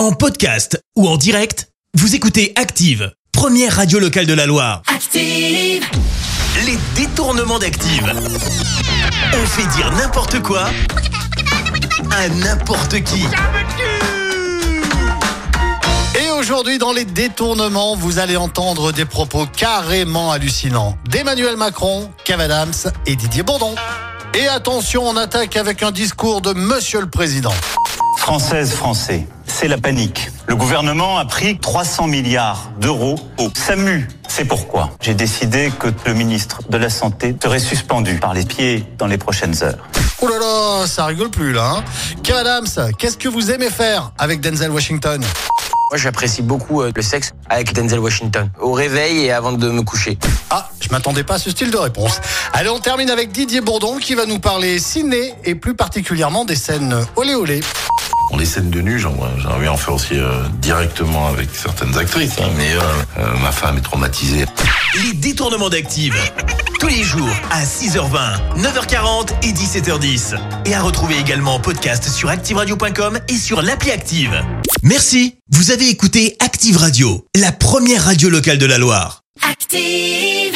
En podcast ou en direct, vous écoutez Active, première radio locale de la Loire. Active. Les détournements d'Active. On fait dire n'importe quoi à n'importe qui. Et aujourd'hui, dans les détournements, vous allez entendre des propos carrément hallucinants d'Emmanuel Macron, Kev Adams et Didier Bourdon. Et attention, on attaque avec un discours de Monsieur le Président. Française, Français, c'est la panique. Le gouvernement a pris 300 milliards d'euros au SAMU. C'est pourquoi j'ai décidé que le ministre de la Santé serait suspendu par les pieds dans les prochaines heures. Oh là là, ça rigole plus là. Hein Kev Adams, qu'est-ce que vous aimez faire avec Denzel Washington? Moi, j'apprécie beaucoup euh, le sexe avec Denzel Washington, au réveil et avant de me coucher. Ah, je m'attendais pas à ce style de réponse. Allez, on termine avec Didier Bourdon qui va nous parler ciné et plus particulièrement des scènes olé olé. Bon, les scènes de nu, j'en- j'aimerais bien en faire aussi euh, directement avec certaines actrices, hein, mais euh, euh, ma femme est traumatisée. Les détournements d'Active. Tous les jours à 6h20, 9h40 et 17h10. Et à retrouver également en podcast sur ActiveRadio.com et sur l'appli Active. Merci. Vous avez écouté Active Radio, la première radio locale de la Loire. Active.